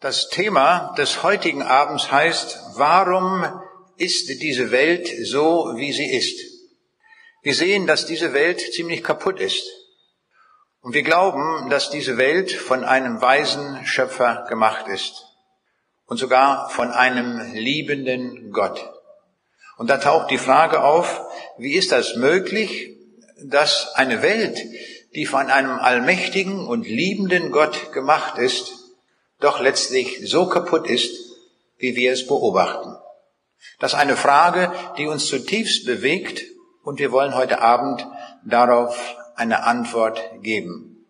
Das Thema des heutigen Abends heißt, warum ist diese Welt so, wie sie ist? Wir sehen, dass diese Welt ziemlich kaputt ist. Und wir glauben, dass diese Welt von einem weisen Schöpfer gemacht ist. Und sogar von einem liebenden Gott. Und da taucht die Frage auf, wie ist das möglich, dass eine Welt, die von einem allmächtigen und liebenden Gott gemacht ist, doch letztlich so kaputt ist, wie wir es beobachten. Das ist eine Frage, die uns zutiefst bewegt und wir wollen heute Abend darauf eine Antwort geben.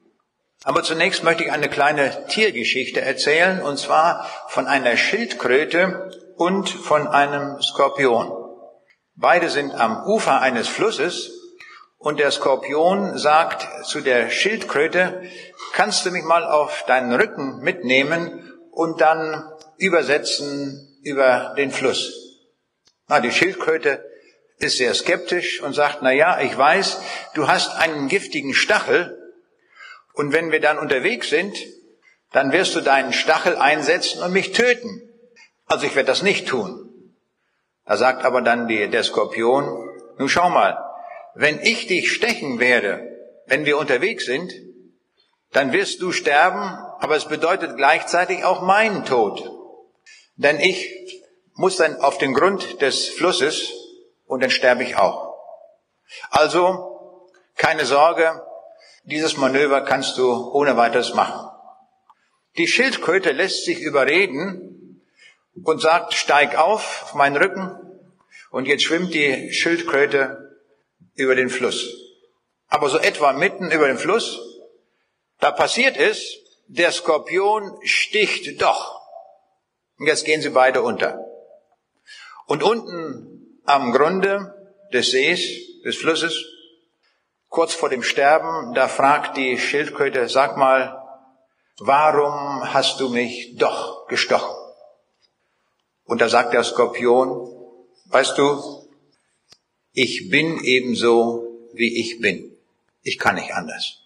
Aber zunächst möchte ich eine kleine Tiergeschichte erzählen, und zwar von einer Schildkröte und von einem Skorpion. Beide sind am Ufer eines Flusses und der Skorpion sagt zu der Schildkröte, kannst du mich mal auf deinen Rücken mitnehmen und dann übersetzen über den Fluss? Na, die Schildkröte ist sehr skeptisch und sagt, na ja, ich weiß, du hast einen giftigen Stachel und wenn wir dann unterwegs sind, dann wirst du deinen Stachel einsetzen und mich töten. Also ich werde das nicht tun. Da sagt aber dann die, der Skorpion, nun schau mal, wenn ich dich stechen werde, wenn wir unterwegs sind, dann wirst du sterben, aber es bedeutet gleichzeitig auch meinen Tod. Denn ich muss dann auf den Grund des Flusses und dann sterbe ich auch. Also, keine Sorge, dieses Manöver kannst du ohne weiteres machen. Die Schildkröte lässt sich überreden und sagt, steig auf auf meinen Rücken und jetzt schwimmt die Schildkröte über den Fluss. Aber so etwa mitten über den Fluss, da passiert es, der Skorpion sticht doch. Und jetzt gehen sie beide unter. Und unten am Grunde des Sees, des Flusses, kurz vor dem Sterben, da fragt die Schildkröte, sag mal, warum hast du mich doch gestochen? Und da sagt der Skorpion, weißt du, ich bin ebenso, wie ich bin. Ich kann nicht anders.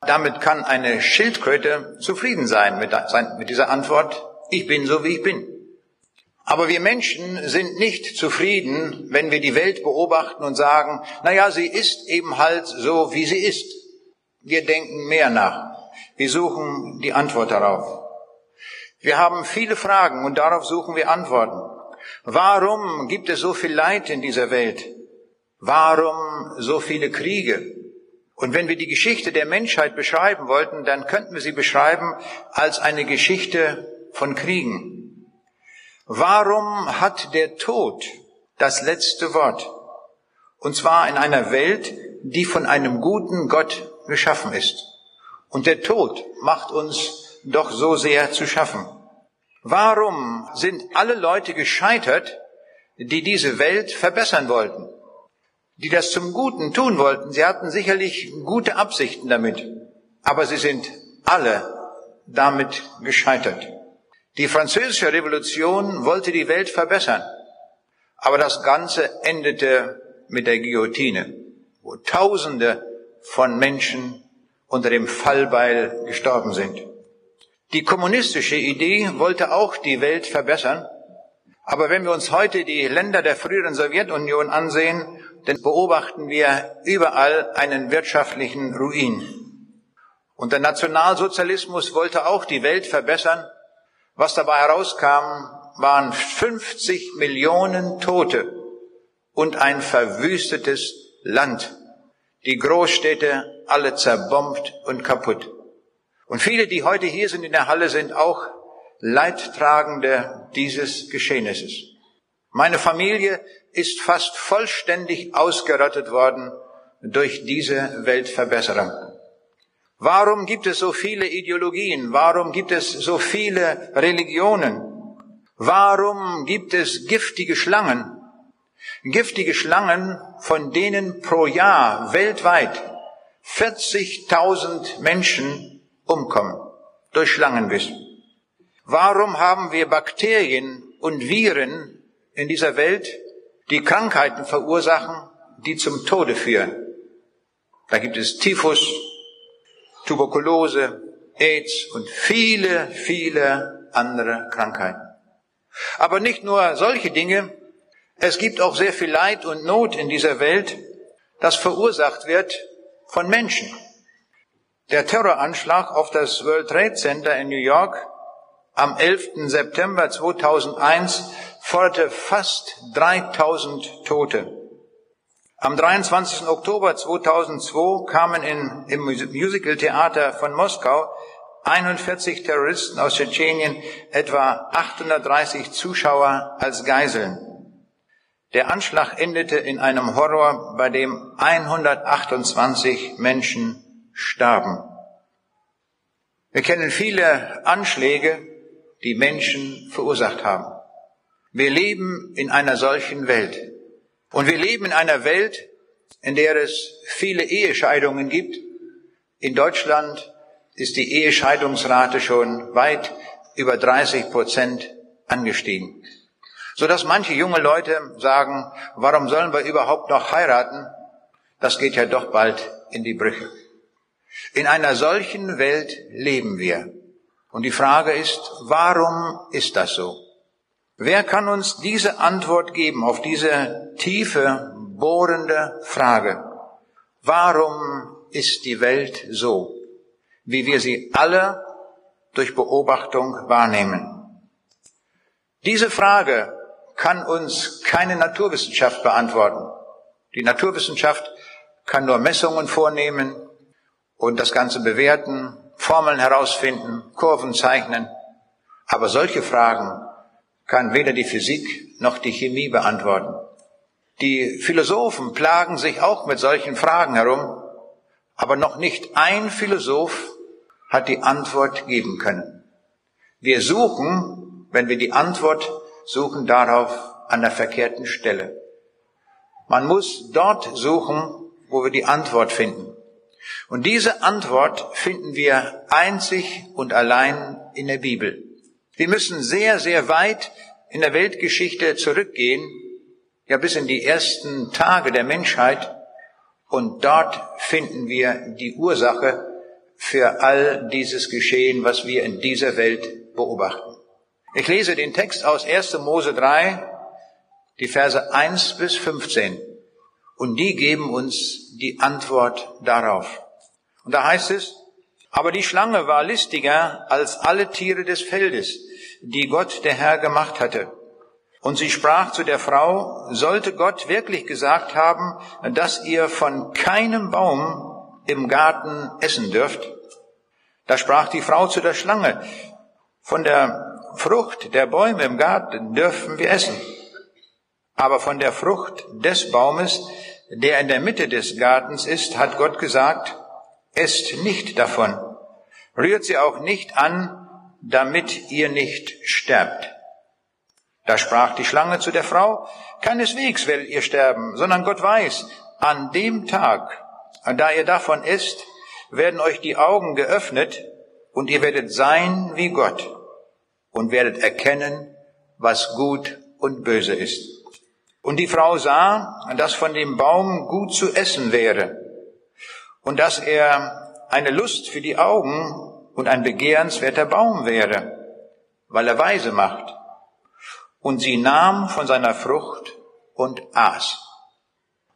Damit kann eine Schildkröte zufrieden sein mit, dieser Antwort, ich bin so, wie ich bin. Aber wir Menschen sind nicht zufrieden, wenn wir die Welt beobachten und sagen, na ja, sie ist eben halt so, wie sie ist. Wir denken mehr nach. Wir suchen die Antwort darauf. Wir haben viele Fragen und darauf suchen wir Antworten. Warum gibt es so viel Leid in dieser Welt? Warum so viele Kriege? Und wenn wir die Geschichte der Menschheit beschreiben wollten, dann könnten wir sie beschreiben als eine Geschichte von Kriegen. Warum hat der Tod das letzte Wort? Und zwar in einer Welt, die von einem guten Gott geschaffen ist. Und der Tod macht uns doch so sehr zu schaffen. Warum sind alle Leute gescheitert, die diese Welt verbessern wollten? Die das zum Guten tun wollten. Sie hatten sicherlich gute Absichten damit. Aber sie sind alle damit gescheitert. Die französische Revolution wollte die Welt verbessern, aber das Ganze endete mit der Guillotine, wo Tausende von Menschen unter dem Fallbeil gestorben sind. Die kommunistische Idee wollte auch die Welt verbessern, aber wenn wir uns heute die Länder der früheren Sowjetunion ansehen, dann beobachten wir überall einen wirtschaftlichen Ruin. Und der Nationalsozialismus wollte auch die Welt verbessern, was dabei herauskam, waren 50 Millionen Tote und ein verwüstetes Land. Die Großstädte alle zerbombt und kaputt. Und viele, die heute hier sind in der Halle, sind auch Leidtragende dieses Geschehnisses. Meine Familie ist fast vollständig ausgerottet worden durch diese Weltverbesserung. Warum gibt es so viele Ideologien? Warum gibt es so viele Religionen? Warum gibt es giftige Schlangen? Giftige Schlangen, von denen pro Jahr weltweit 40.000 Menschen umkommen durch Schlangenbiss. Warum haben wir Bakterien und Viren in dieser Welt, die Krankheiten verursachen, die zum Tode führen? Da gibt es Typhus, Tuberkulose, AIDS und viele, viele andere Krankheiten. Aber nicht nur solche Dinge, es gibt auch sehr viel Leid und Not in dieser Welt, das verursacht wird von Menschen. Der Terroranschlag auf das World Trade Center in New York am 11. September 2001 forderte fast 3000 Tote. Am 23. Oktober 2002 kamen in, im Musicaltheater von Moskau 41 Terroristen aus Tschetschenien, etwa 830 Zuschauer als Geiseln. Der Anschlag endete in einem Horror, bei dem 128 Menschen starben. Wir kennen viele Anschläge, die Menschen verursacht haben. Wir leben in einer solchen Welt. Und wir leben in einer Welt, in der es viele Ehescheidungen gibt. In Deutschland ist die Ehescheidungsrate schon weit über 30 Prozent angestiegen. Sodass manche junge Leute sagen, warum sollen wir überhaupt noch heiraten? Das geht ja doch bald in die Brüche. In einer solchen Welt leben wir. Und die Frage ist, warum ist das so? Wer kann uns diese Antwort geben auf diese tiefe, bohrende Frage? Warum ist die Welt so, wie wir sie alle durch Beobachtung wahrnehmen? Diese Frage kann uns keine Naturwissenschaft beantworten. Die Naturwissenschaft kann nur Messungen vornehmen und das Ganze bewerten, Formeln herausfinden, Kurven zeichnen. Aber solche Fragen kann weder die Physik noch die Chemie beantworten. Die Philosophen plagen sich auch mit solchen Fragen herum, aber noch nicht ein Philosoph hat die Antwort geben können. Wir suchen, wenn wir die Antwort suchen, darauf an der verkehrten Stelle. Man muss dort suchen, wo wir die Antwort finden. Und diese Antwort finden wir einzig und allein in der Bibel. Wir müssen sehr, sehr weit in der Weltgeschichte zurückgehen, ja bis in die ersten Tage der Menschheit, und dort finden wir die Ursache für all dieses Geschehen, was wir in dieser Welt beobachten. Ich lese den Text aus 1. Mose 3, die Verse 1 bis 15. Und die geben uns die Antwort darauf. Und da heißt es, aber die Schlange war listiger als alle Tiere des Feldes, die Gott der Herr gemacht hatte. Und sie sprach zu der Frau, sollte Gott wirklich gesagt haben, dass ihr von keinem Baum im Garten essen dürft? Da sprach die Frau zu der Schlange, von der Frucht der Bäume im Garten dürfen wir essen. Aber von der Frucht des Baumes, der in der Mitte des Gartens ist, hat Gott gesagt, esst nicht davon. Rührt sie auch nicht an, damit ihr nicht sterbt. Da sprach die Schlange zu der Frau, keineswegs werdet ihr sterben, sondern Gott weiß, an dem Tag, da ihr davon isst, werden euch die Augen geöffnet und ihr werdet sein wie Gott und werdet erkennen, was gut und böse ist. Und die Frau sah, dass von dem Baum gut zu essen wäre und dass er eine Lust für die Augen und ein begehrenswerter Baum wäre, weil er weise macht. Und sie nahm von seiner Frucht und aß.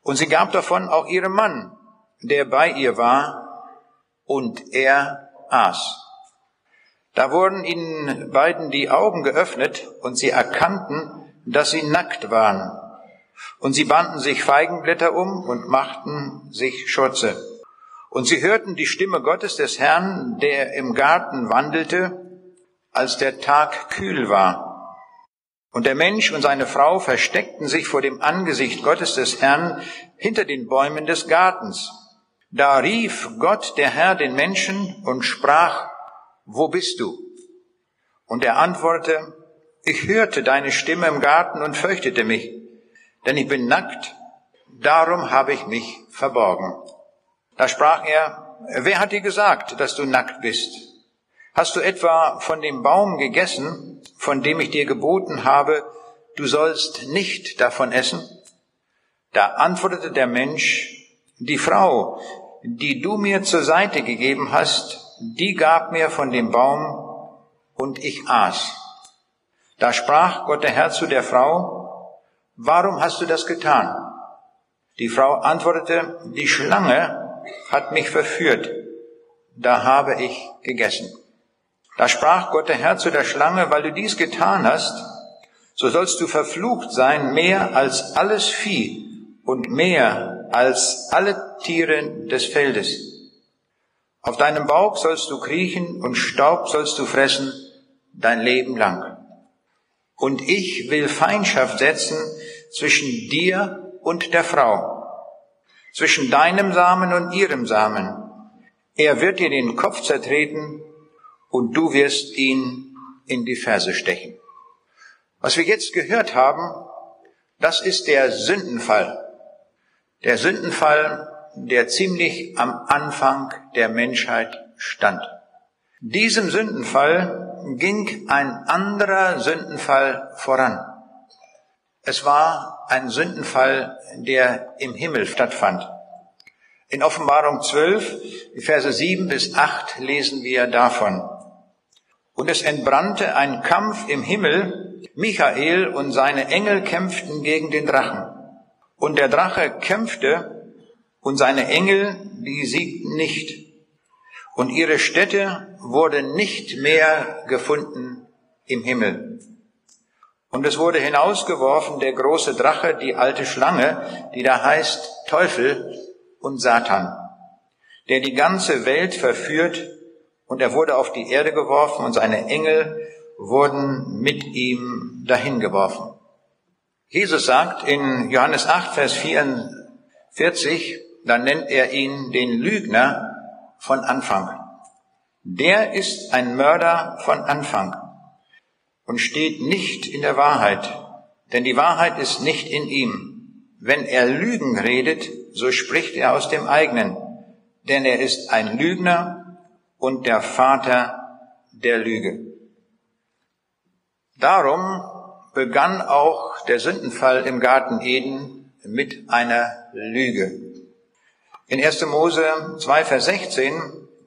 Und sie gab davon auch ihrem Mann, der bei ihr war, und er aß. Da wurden ihnen beiden die Augen geöffnet und sie erkannten, dass sie nackt waren. Und sie banden sich Feigenblätter um und machten sich Schurze. Und sie hörten die Stimme Gottes des Herrn, der im Garten wandelte, als der Tag kühl war. Und der Mensch und seine Frau versteckten sich vor dem Angesicht Gottes des Herrn hinter den Bäumen des Gartens. Da rief Gott der Herr den Menschen und sprach, wo bist du? Und er antwortete, ich hörte deine Stimme im Garten und fürchtete mich, denn ich bin nackt, darum habe ich mich verborgen. Da sprach er, wer hat dir gesagt, dass du nackt bist? Hast du etwa von dem Baum gegessen, von dem ich dir geboten habe, du sollst nicht davon essen? Da antwortete der Mensch, die Frau, die du mir zur Seite gegeben hast, die gab mir von dem Baum und ich aß. Da sprach Gott der Herr zu der Frau, warum hast du das getan? Die Frau antwortete, die Schlange hat mich verführt, da habe ich gegessen. Da sprach Gott der Herr zu der Schlange, weil du dies getan hast, so sollst du verflucht sein mehr als alles Vieh und mehr als alle Tiere des Feldes. Auf deinem Bauch sollst du kriechen und Staub sollst du fressen dein Leben lang. Und ich will Feindschaft setzen zwischen dir und der Frau, zwischen deinem Samen und ihrem Samen. Er wird dir den Kopf zertreten und du wirst ihn in die Ferse stechen. Was wir jetzt gehört haben, das ist der Sündenfall. Der Sündenfall, der ziemlich am Anfang der Menschheit stand. Diesem Sündenfall ging ein anderer Sündenfall voran. Es war ein Sündenfall, der im Himmel stattfand. In Offenbarung 12, Verse 7 bis 8 lesen wir davon. Und es entbrannte ein Kampf im Himmel. Michael und seine Engel kämpften gegen den Drachen. Und der Drache kämpfte und seine Engel, die siegten nicht. Und ihre Stätte wurde nicht mehr gefunden im Himmel. Und es wurde hinausgeworfen der große Drache, die alte Schlange, die da heißt Teufel und Satan, der die ganze Welt verführt und er wurde auf die Erde geworfen und seine Engel wurden mit ihm dahin geworfen. Jesus sagt in Johannes 8, Vers 44, dann nennt er ihn den Lügner von Anfang. Der ist ein Mörder von Anfang und steht nicht in der Wahrheit, denn die Wahrheit ist nicht in ihm. Wenn er Lügen redet, so spricht er aus dem eigenen, denn er ist ein Lügner und der Vater der Lüge. Darum begann auch der Sündenfall im Garten Eden mit einer Lüge. In 1. Mose 2, Vers 16,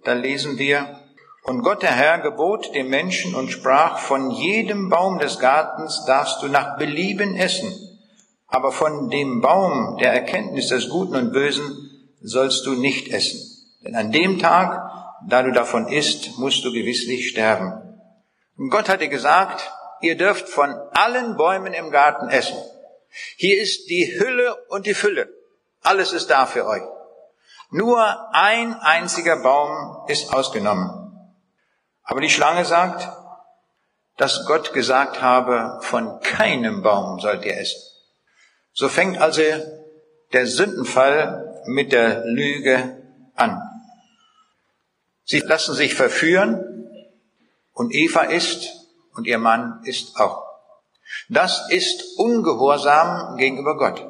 da lesen wir, und Gott der Herr gebot dem Menschen und sprach, von jedem Baum des Gartens darfst du nach Belieben essen, aber von dem Baum der Erkenntnis des Guten und Bösen sollst du nicht essen. Denn an dem Tag, da du davon isst, musst du gewisslich sterben. Und Gott hatte gesagt, ihr dürft von allen Bäumen im Garten essen. Hier ist die Hülle und die Fülle. Alles ist da für euch. Nur ein einziger Baum ist ausgenommen. Aber die Schlange sagt, dass Gott gesagt habe, von keinem Baum sollt ihr essen. So fängt also der Sündenfall mit der Lüge an. Sie lassen sich verführen und Eva ist und ihr Mann ist auch. Das ist Ungehorsam gegenüber Gott.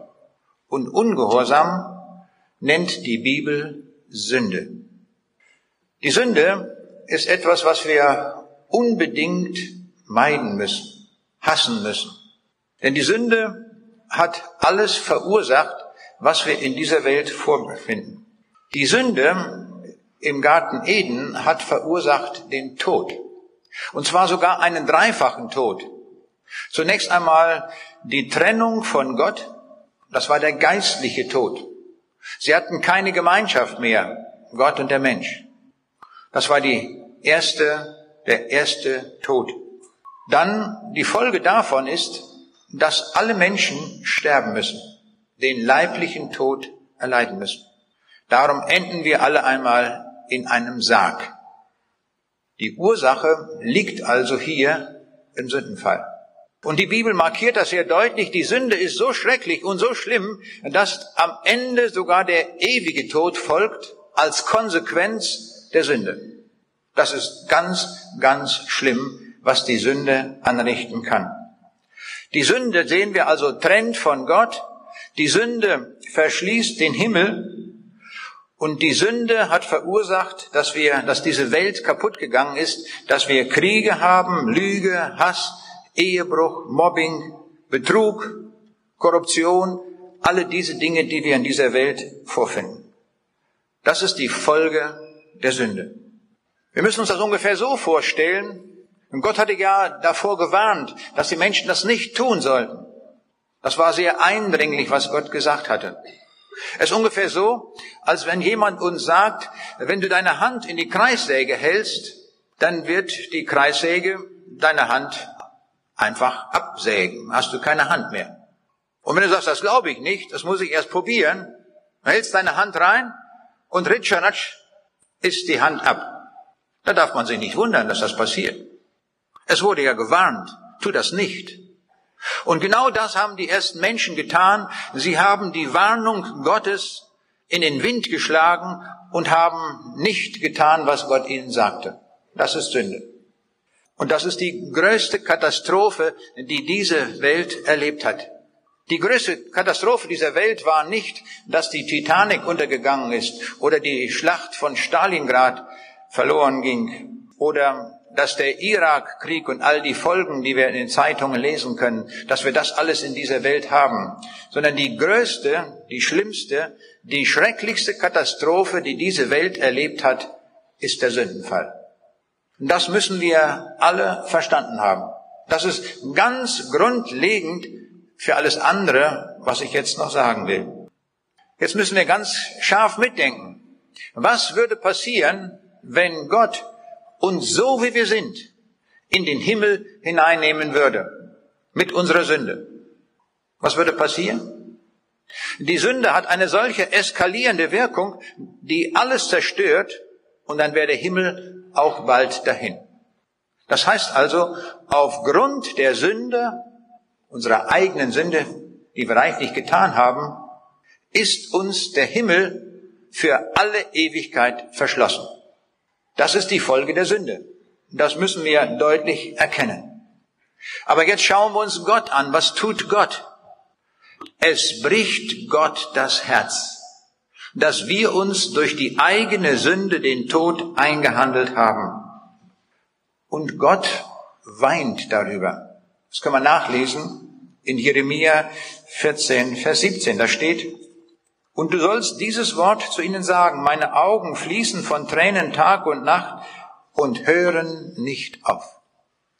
Und Ungehorsam nennt die Bibel Sünde. Die Sünde ist etwas, was wir unbedingt meiden müssen, hassen müssen. Denn die Sünde hat alles verursacht, was wir in dieser Welt vorfinden. Die Sünde im Garten Eden hat verursacht den Tod. Und zwar sogar einen dreifachen Tod. Zunächst einmal die Trennung von Gott, das war der geistliche Tod. Sie hatten keine Gemeinschaft mehr, Gott und der Mensch. Das war die erste, der erste Tod. Dann die Folge davon ist, dass alle Menschen sterben müssen, den leiblichen Tod erleiden müssen. Darum enden wir alle einmal in einem Sarg. Die Ursache liegt also hier im Sündenfall. Und die Bibel markiert das sehr deutlich. Die Sünde ist so schrecklich und so schlimm, dass am Ende sogar der ewige Tod folgt als Konsequenz der Sünde. Das ist ganz, ganz schlimm, was die Sünde anrichten kann. Die Sünde, sehen wir also, trennt von Gott. Die Sünde verschließt den Himmel und die Sünde hat verursacht, dass wir, dass diese Welt kaputt gegangen ist, dass wir Kriege haben, Lüge, Hass, Ehebruch, Mobbing, Betrug, Korruption, alle diese Dinge, die wir in dieser Welt vorfinden. Das ist die Folge der Sünde. Wir müssen uns das ungefähr so vorstellen. Und Gott hatte ja davor gewarnt, dass die Menschen das nicht tun sollten. Das war sehr eindringlich, was Gott gesagt hatte. Es ist ungefähr so, als wenn jemand uns sagt, wenn du deine Hand in die Kreissäge hältst, dann wird die Kreissäge deine Hand einfach absägen. Hast du keine Hand mehr. Und wenn du sagst, das glaube ich nicht, das muss ich erst probieren, dann hältst deine Hand rein und ritscheratsch ist die Hand ab. Da darf man sich nicht wundern, dass das passiert. Es wurde ja gewarnt, tu das nicht. Und genau das haben die ersten Menschen getan. Sie haben die Warnung Gottes in den Wind geschlagen und haben nicht getan, was Gott ihnen sagte. Das ist Sünde. Und das ist die größte Katastrophe, die diese Welt erlebt hat. Die größte Katastrophe dieser Welt war nicht, dass die Titanic untergegangen ist oder die Schlacht von Stalingrad verloren ging oder dass der Irakkrieg und all die Folgen, die wir in den Zeitungen lesen können, dass wir das alles in dieser Welt haben, sondern die größte, die schlimmste, die schrecklichste Katastrophe, die diese Welt erlebt hat, ist der Sündenfall. Und das müssen wir alle verstanden haben. Das ist ganz grundlegend für alles andere, was ich jetzt noch sagen will. Jetzt müssen wir ganz scharf mitdenken. Was würde passieren, wenn Gott uns so wie wir sind in den Himmel hineinnehmen würde mit unserer Sünde. Was würde passieren? Die Sünde hat eine solche eskalierende Wirkung, die alles zerstört und dann wäre der Himmel auch bald dahin. Das heißt also, aufgrund der Sünde, unserer eigenen Sünde, die wir reichlich getan haben, ist uns der Himmel für alle Ewigkeit verschlossen. Das ist die Folge der Sünde. Das müssen wir deutlich erkennen. Aber jetzt schauen wir uns Gott an. Was tut Gott? Es bricht Gott das Herz, dass wir uns durch die eigene Sünde den Tod eingehandelt haben. Und Gott weint darüber. Das können wir nachlesen in Jeremia 14, Vers 17. Da steht, und du sollst dieses Wort zu ihnen sagen, meine Augen fließen von Tränen Tag und Nacht und hören nicht auf.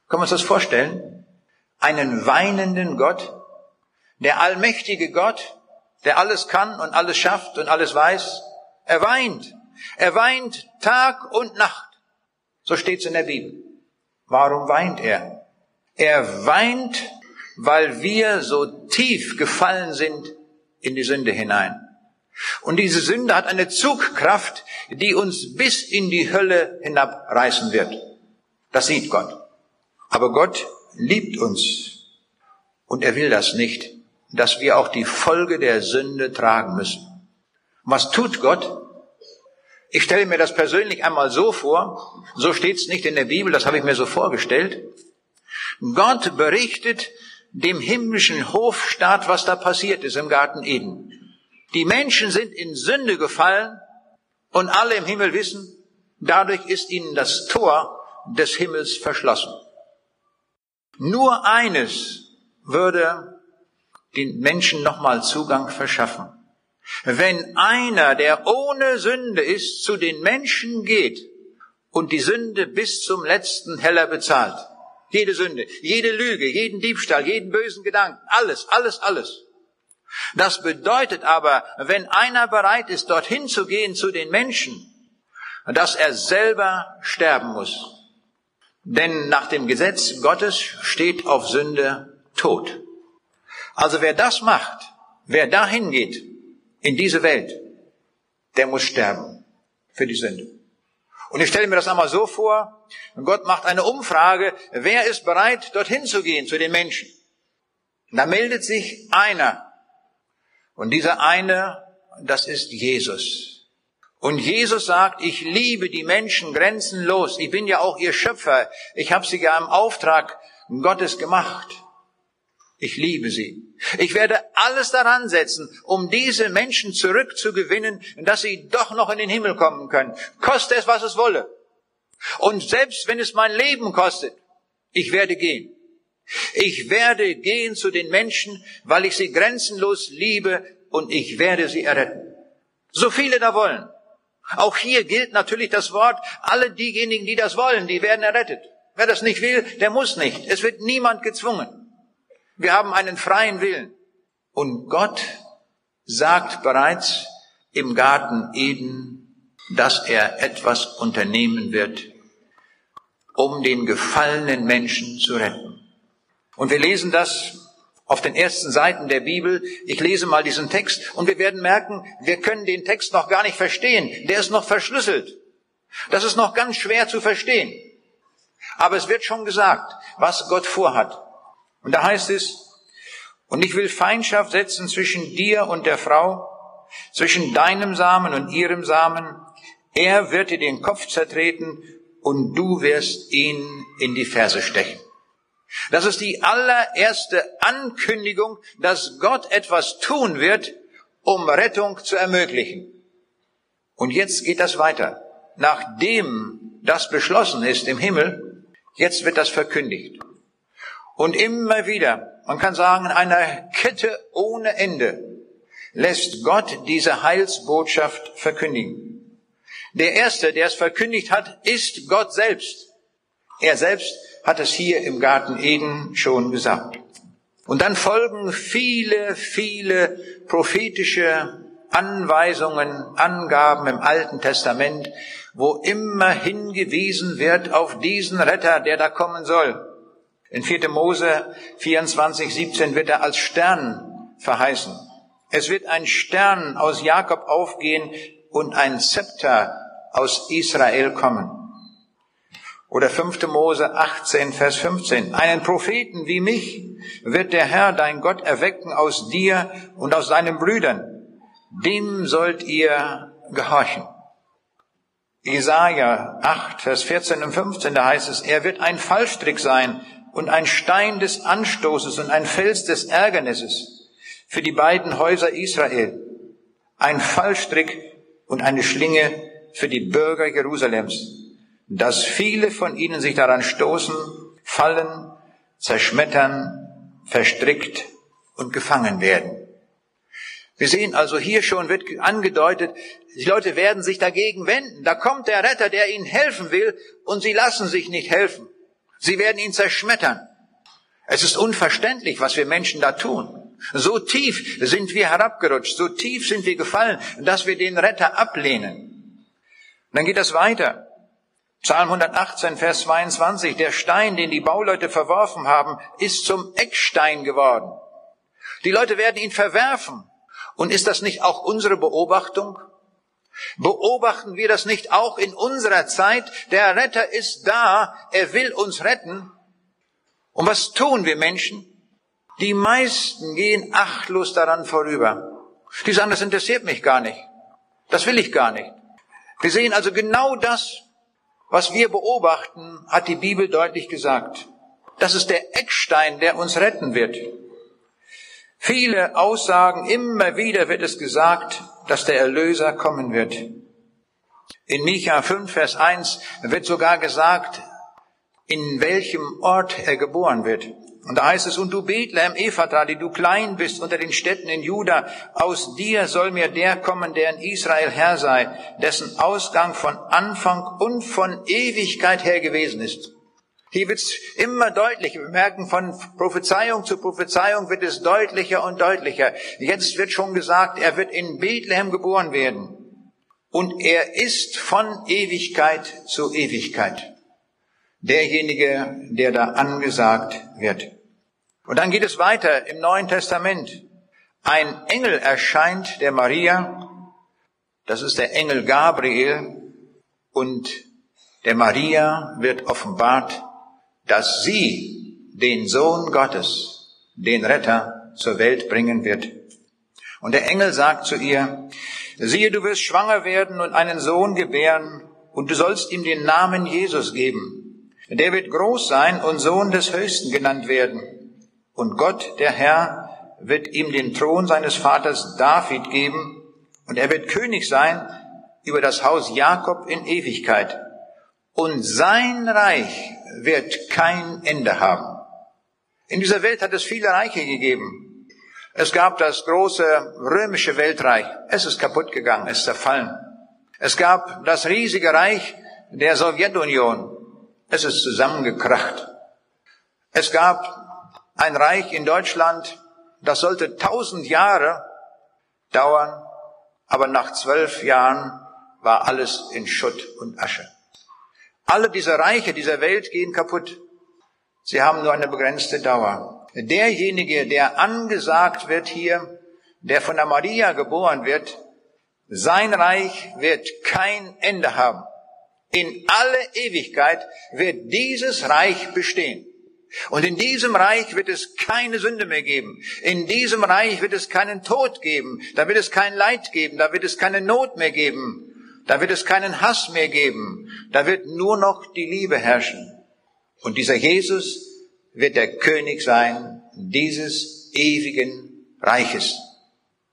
Können wir uns das vorstellen? Einen weinenden Gott, der allmächtige Gott, der alles kann und alles schafft und alles weiß, er weint. Er weint Tag und Nacht. So steht's in der Bibel. Warum weint er? Er weint, weil wir so tief gefallen sind in die Sünde hinein. Und diese Sünde hat eine Zugkraft, die uns bis in die Hölle hinabreißen wird. Das sieht Gott. Aber Gott liebt uns. Und er will das nicht, dass wir auch die Folge der Sünde tragen müssen. Was tut Gott? Ich stelle mir das persönlich einmal so vor, so steht es nicht in der Bibel, das habe ich mir so vorgestellt. Gott berichtet dem himmlischen Hofstaat, was da passiert ist im Garten Eden. Die Menschen sind in Sünde gefallen und alle im Himmel wissen, dadurch ist ihnen das Tor des Himmels verschlossen. Nur eines würde den Menschen nochmal Zugang verschaffen. Wenn einer, der ohne Sünde ist, zu den Menschen geht und die Sünde bis zum letzten Heller bezahlt, jede Sünde, jede Lüge, jeden Diebstahl, jeden bösen Gedanken, alles, alles, alles, das bedeutet aber, wenn einer bereit ist, dorthin zu gehen zu den Menschen, dass er selber sterben muss. Denn nach dem Gesetz Gottes steht auf Sünde Tod. Also wer das macht, wer dahin geht in diese Welt, der muss sterben für die Sünde. Und ich stelle mir das einmal so vor, Gott macht eine Umfrage, wer ist bereit, dorthin zu gehen zu den Menschen? da meldet sich einer, und dieser eine, das ist Jesus. Und Jesus sagt, ich liebe die Menschen grenzenlos. Ich bin ja auch ihr Schöpfer. Ich habe sie ja im Auftrag Gottes gemacht. Ich liebe sie. Ich werde alles daran setzen, um diese Menschen zurückzugewinnen, dass sie doch noch in den Himmel kommen können. Koste es, was es wolle. Und selbst wenn es mein Leben kostet, ich werde gehen. Ich werde gehen zu den Menschen, weil ich sie grenzenlos liebe und ich werde sie erretten. So viele da wollen. Auch hier gilt natürlich das Wort, alle diejenigen, die das wollen, die werden errettet. Wer das nicht will, der muss nicht. Es wird niemand gezwungen. Wir haben einen freien Willen. Und Gott sagt bereits im Garten Eden, dass er etwas unternehmen wird, um den gefallenen Menschen zu retten. Und wir lesen das auf den ersten Seiten der Bibel. Ich lese mal diesen Text und wir werden merken, wir können den Text noch gar nicht verstehen. Der ist noch verschlüsselt. Das ist noch ganz schwer zu verstehen. Aber es wird schon gesagt, was Gott vorhat. Und da heißt es, und ich will Feindschaft setzen zwischen dir und der Frau, zwischen deinem Samen und ihrem Samen. Er wird dir den Kopf zertreten und du wirst ihn in die Ferse stechen. Das ist die allererste Ankündigung, dass Gott etwas tun wird, um Rettung zu ermöglichen. Und jetzt geht das weiter. Nachdem das beschlossen ist im Himmel, jetzt wird das verkündigt. Und immer wieder, man kann sagen, in einer Kette ohne Ende, lässt Gott diese Heilsbotschaft verkündigen. Der Erste, der es verkündigt hat, ist Gott selbst. Er selbst hat es hier im Garten Eden schon gesagt. Und dann folgen viele, viele prophetische Anweisungen, Angaben im Alten Testament, wo immer hingewiesen wird auf diesen Retter, der da kommen soll. In 4. Mose 24, 17 wird er als Stern verheißen. Es wird ein Stern aus Jakob aufgehen und ein Zepter aus Israel kommen. Oder 5. Mose 18, Vers 15. Einen Propheten wie mich wird der Herr, dein Gott, erwecken aus dir und aus deinen Brüdern. Dem sollt ihr gehorchen. Jesaja 8, Vers 14 und 15, da heißt es, er wird ein Fallstrick sein und ein Stein des Anstoßes und ein Fels des Ärgernisses für die beiden Häuser Israel. Ein Fallstrick und eine Schlinge für die Bürger Jerusalems dass viele von ihnen sich daran stoßen, fallen, zerschmettern, verstrickt und gefangen werden. Wir sehen also hier schon wird angedeutet, die Leute werden sich dagegen wenden. Da kommt der Retter, der ihnen helfen will, und sie lassen sich nicht helfen. Sie werden ihn zerschmettern. Es ist unverständlich, was wir Menschen da tun. So tief sind wir herabgerutscht, so tief sind wir gefallen, dass wir den Retter ablehnen. Und dann geht das weiter. Psalm 118, Vers 22, der Stein, den die Bauleute verworfen haben, ist zum Eckstein geworden. Die Leute werden ihn verwerfen. Und ist das nicht auch unsere Beobachtung? Beobachten wir das nicht auch in unserer Zeit? Der Retter ist da, er will uns retten. Und was tun wir Menschen? Die meisten gehen achtlos daran vorüber. Die sagen, das interessiert mich gar nicht. Das will ich gar nicht. Wir sehen also genau das, was wir beobachten, hat die Bibel deutlich gesagt. Das ist der Eckstein, der uns retten wird. Viele Aussagen, immer wieder wird es gesagt, dass der Erlöser kommen wird. In Micha 5, Vers 1 wird sogar gesagt, in welchem Ort er geboren wird. Und da heißt es, und du Bethlehem Ephata, die du klein bist unter den Städten in Juda, aus dir soll mir der kommen, der in Israel Herr sei, dessen Ausgang von Anfang und von Ewigkeit her gewesen ist. Hier wird es immer deutlicher. Wir merken, von Prophezeiung zu Prophezeiung wird es deutlicher und deutlicher. Jetzt wird schon gesagt, er wird in Bethlehem geboren werden. Und er ist von Ewigkeit zu Ewigkeit. Derjenige, der da angesagt wird. Und dann geht es weiter im Neuen Testament. Ein Engel erscheint der Maria, das ist der Engel Gabriel, und der Maria wird offenbart, dass sie den Sohn Gottes, den Retter, zur Welt bringen wird. Und der Engel sagt zu ihr, siehe, du wirst schwanger werden und einen Sohn gebären, und du sollst ihm den Namen Jesus geben. Der wird groß sein und Sohn des Höchsten genannt werden. Und Gott, der Herr, wird ihm den Thron seines Vaters David geben und er wird König sein über das Haus Jakob in Ewigkeit. Und sein Reich wird kein Ende haben. In dieser Welt hat es viele Reiche gegeben. Es gab das große römische Weltreich. Es ist kaputt gegangen, es ist zerfallen. Es gab das riesige Reich der Sowjetunion. Es ist zusammengekracht. Es gab ein Reich in Deutschland, das sollte tausend Jahre dauern, aber nach zwölf Jahren war alles in Schutt und Asche. Alle diese Reiche dieser Welt gehen kaputt. Sie haben nur eine begrenzte Dauer. Derjenige, der angesagt wird hier, der von der Maria geboren wird, sein Reich wird kein Ende haben. In alle Ewigkeit wird dieses Reich bestehen. Und in diesem Reich wird es keine Sünde mehr geben. In diesem Reich wird es keinen Tod geben. Da wird es kein Leid geben. Da wird es keine Not mehr geben. Da wird es keinen Hass mehr geben. Da wird nur noch die Liebe herrschen. Und dieser Jesus wird der König sein dieses ewigen Reiches.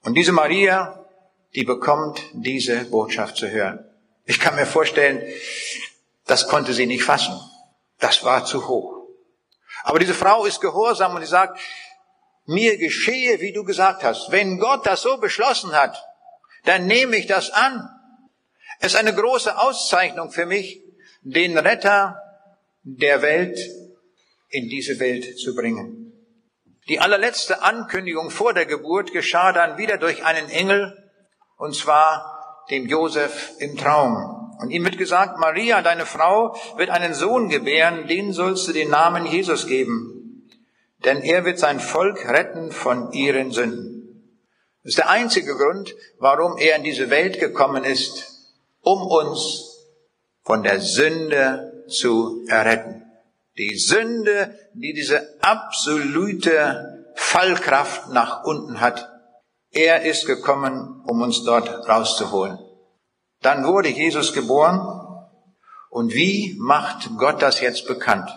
Und diese Maria, die bekommt diese Botschaft zu hören. Ich kann mir vorstellen, das konnte sie nicht fassen. Das war zu hoch. Aber diese Frau ist gehorsam und sie sagt, mir geschehe, wie du gesagt hast. Wenn Gott das so beschlossen hat, dann nehme ich das an. Es ist eine große Auszeichnung für mich, den Retter der Welt in diese Welt zu bringen. Die allerletzte Ankündigung vor der Geburt geschah dann wieder durch einen Engel, und zwar dem Josef im Traum. Und ihm wird gesagt, Maria, deine Frau, wird einen Sohn gebären, den sollst du den Namen Jesus geben. Denn er wird sein Volk retten von ihren Sünden. Das ist der einzige Grund, warum er in diese Welt gekommen ist, um uns von der Sünde zu erretten. Die Sünde, die diese absolute Fallkraft nach unten hat. Er ist gekommen, um uns dort rauszuholen. Dann wurde Jesus geboren. Und wie macht Gott das jetzt bekannt?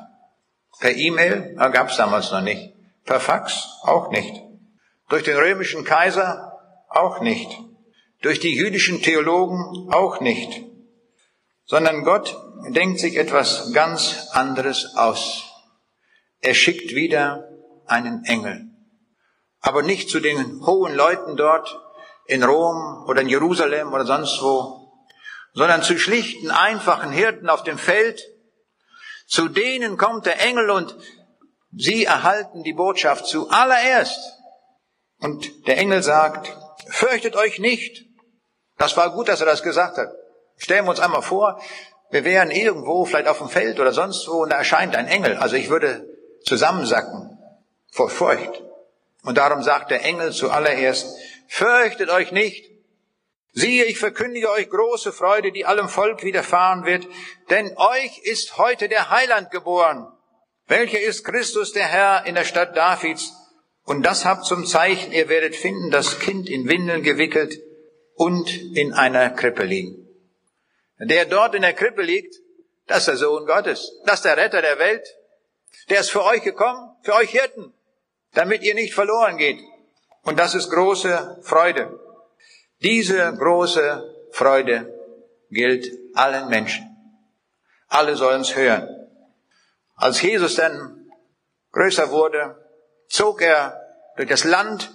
Per E-Mail gab es damals noch nicht. Per Fax auch nicht. Durch den römischen Kaiser auch nicht. Durch die jüdischen Theologen auch nicht. Sondern Gott denkt sich etwas ganz anderes aus. Er schickt wieder einen Engel. Aber nicht zu den hohen Leuten dort in Rom oder in Jerusalem oder sonst wo, sondern zu schlichten, einfachen Hirten auf dem Feld. Zu denen kommt der Engel und sie erhalten die Botschaft zuallererst. Und der Engel sagt, fürchtet euch nicht. Das war gut, dass er das gesagt hat. Stellen wir uns einmal vor, wir wären irgendwo, vielleicht auf dem Feld oder sonst wo, und da erscheint ein Engel. Also ich würde zusammensacken vor Furcht. Und darum sagt der Engel zuallererst, fürchtet euch nicht. Siehe, ich verkündige euch große Freude, die allem Volk widerfahren wird, denn euch ist heute der Heiland geboren, welcher ist Christus der Herr in der Stadt Davids. Und das habt zum Zeichen, ihr werdet finden, das Kind in Windeln gewickelt und in einer Krippe liegen. Der dort in der Krippe liegt, das ist der Sohn Gottes, das ist der Retter der Welt. Der ist für euch gekommen, für euch Hirten, damit ihr nicht verloren geht. Und das ist große Freude. Diese große Freude gilt allen Menschen. Alle sollen es hören. Als Jesus dann größer wurde, zog er durch das Land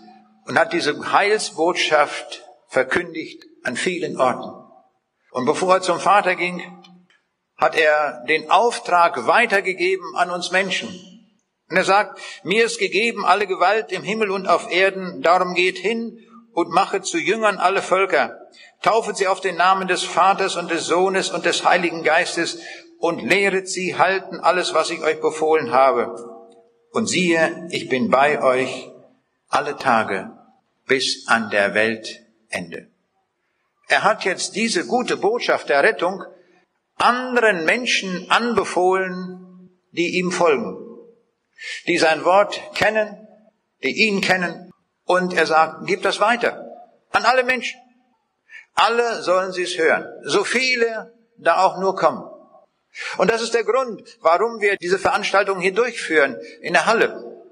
und hat diese Heilsbotschaft verkündigt an vielen Orten. Und bevor er zum Vater ging, hat er den Auftrag weitergegeben an uns Menschen. Und er sagt, mir ist gegeben alle Gewalt im Himmel und auf Erden, darum geht hin und mache zu Jüngern alle Völker. Taufet sie auf den Namen des Vaters und des Sohnes und des Heiligen Geistes und lehret sie halten alles, was ich euch befohlen habe. Und siehe, ich bin bei euch alle Tage bis an der Weltende. Er hat jetzt diese gute Botschaft der Rettung anderen Menschen anbefohlen, die ihm folgen, die sein Wort kennen, die ihn kennen und er sagt, gib das weiter an alle Menschen. Alle sollen sie es hören. So viele da auch nur kommen. Und das ist der Grund, warum wir diese Veranstaltung hier durchführen in der Halle.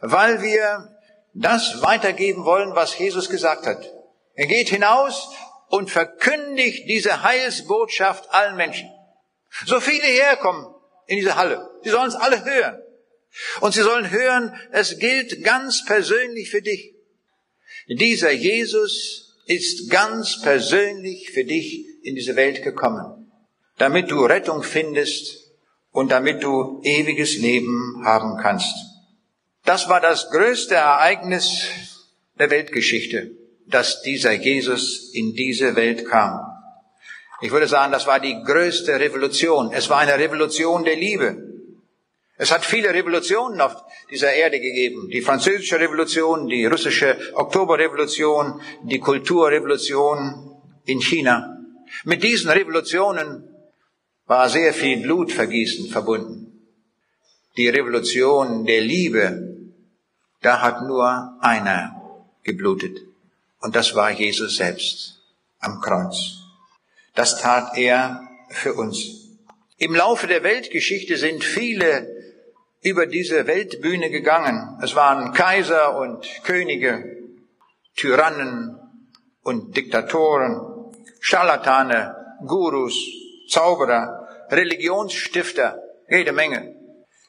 Weil wir das weitergeben wollen, was Jesus gesagt hat. Er geht hinaus und verkündigt diese Heilsbotschaft allen Menschen. So viele herkommen in diese Halle. Sie sollen es alle hören. Und sie sollen hören, es gilt ganz persönlich für dich. Dieser Jesus ist ganz persönlich für dich in diese Welt gekommen, damit du Rettung findest und damit du ewiges Leben haben kannst. Das war das größte Ereignis der Weltgeschichte, dass dieser Jesus in diese Welt kam. Ich würde sagen, das war die größte Revolution. Es war eine Revolution der Liebe. Es hat viele Revolutionen auf dieser Erde gegeben. Die französische Revolution, die russische Oktoberrevolution, die Kulturrevolution in China. Mit diesen Revolutionen war sehr viel Blutvergießen verbunden. Die Revolution der Liebe, da hat nur einer geblutet. Und das war Jesus selbst am Kreuz. Das tat er für uns. Im Laufe der Weltgeschichte sind viele über diese Weltbühne gegangen. Es waren Kaiser und Könige, Tyrannen und Diktatoren, Scharlatane, Gurus, Zauberer, Religionsstifter, jede Menge,